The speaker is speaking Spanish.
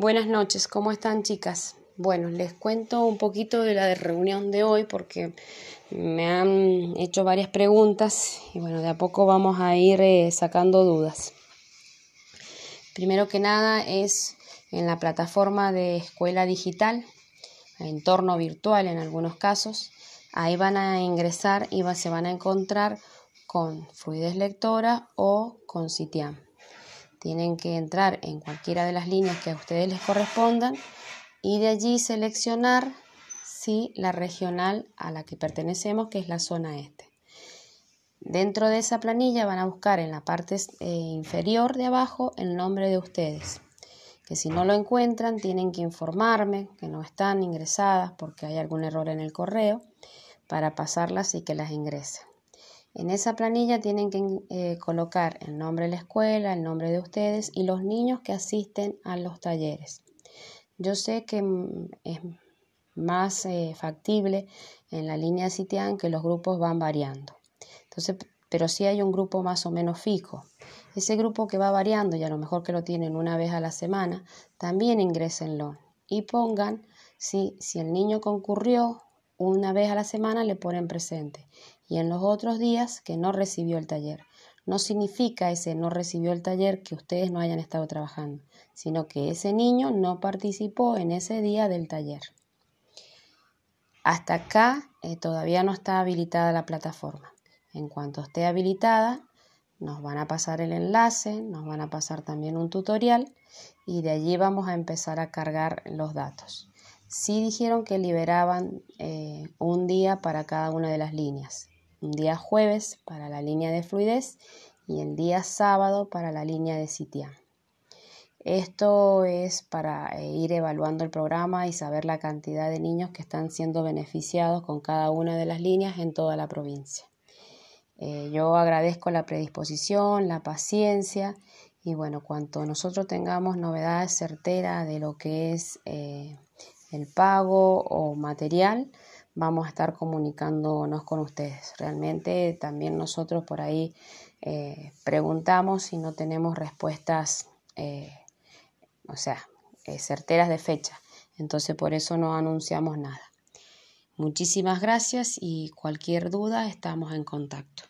Buenas noches, ¿cómo están chicas? Bueno, les cuento un poquito de la reunión de hoy porque me han hecho varias preguntas y bueno, de a poco vamos a ir eh, sacando dudas. Primero que nada es en la plataforma de escuela digital, entorno virtual en algunos casos. Ahí van a ingresar y se van a encontrar con fluidez lectora o con Citiam. Tienen que entrar en cualquiera de las líneas que a ustedes les correspondan y de allí seleccionar si la regional a la que pertenecemos, que es la zona este. Dentro de esa planilla van a buscar en la parte eh, inferior de abajo el nombre de ustedes, que si no lo encuentran tienen que informarme que no están ingresadas porque hay algún error en el correo para pasarlas y que las ingresen. En esa planilla tienen que eh, colocar el nombre de la escuela, el nombre de ustedes y los niños que asisten a los talleres. Yo sé que mm, es más eh, factible en la línea Citian que los grupos van variando. Entonces, pero si hay un grupo más o menos fijo. Ese grupo que va variando y a lo mejor que lo tienen una vez a la semana, también ingrésenlo y pongan si, si el niño concurrió una vez a la semana, le ponen presente y en los otros días que no recibió el taller. No significa ese no recibió el taller que ustedes no hayan estado trabajando, sino que ese niño no participó en ese día del taller. Hasta acá eh, todavía no está habilitada la plataforma. En cuanto esté habilitada, nos van a pasar el enlace, nos van a pasar también un tutorial y de allí vamos a empezar a cargar los datos. Sí dijeron que liberaban eh, un día para cada una de las líneas un día jueves para la línea de fluidez y el día sábado para la línea de Citiam. Esto es para eh, ir evaluando el programa y saber la cantidad de niños que están siendo beneficiados con cada una de las líneas en toda la provincia. Eh, yo agradezco la predisposición, la paciencia y bueno, cuanto nosotros tengamos novedades certeras de lo que es eh, el pago o material, vamos a estar comunicándonos con ustedes. Realmente también nosotros por ahí eh, preguntamos y no tenemos respuestas, eh, o sea, eh, certeras de fecha. Entonces por eso no anunciamos nada. Muchísimas gracias y cualquier duda estamos en contacto.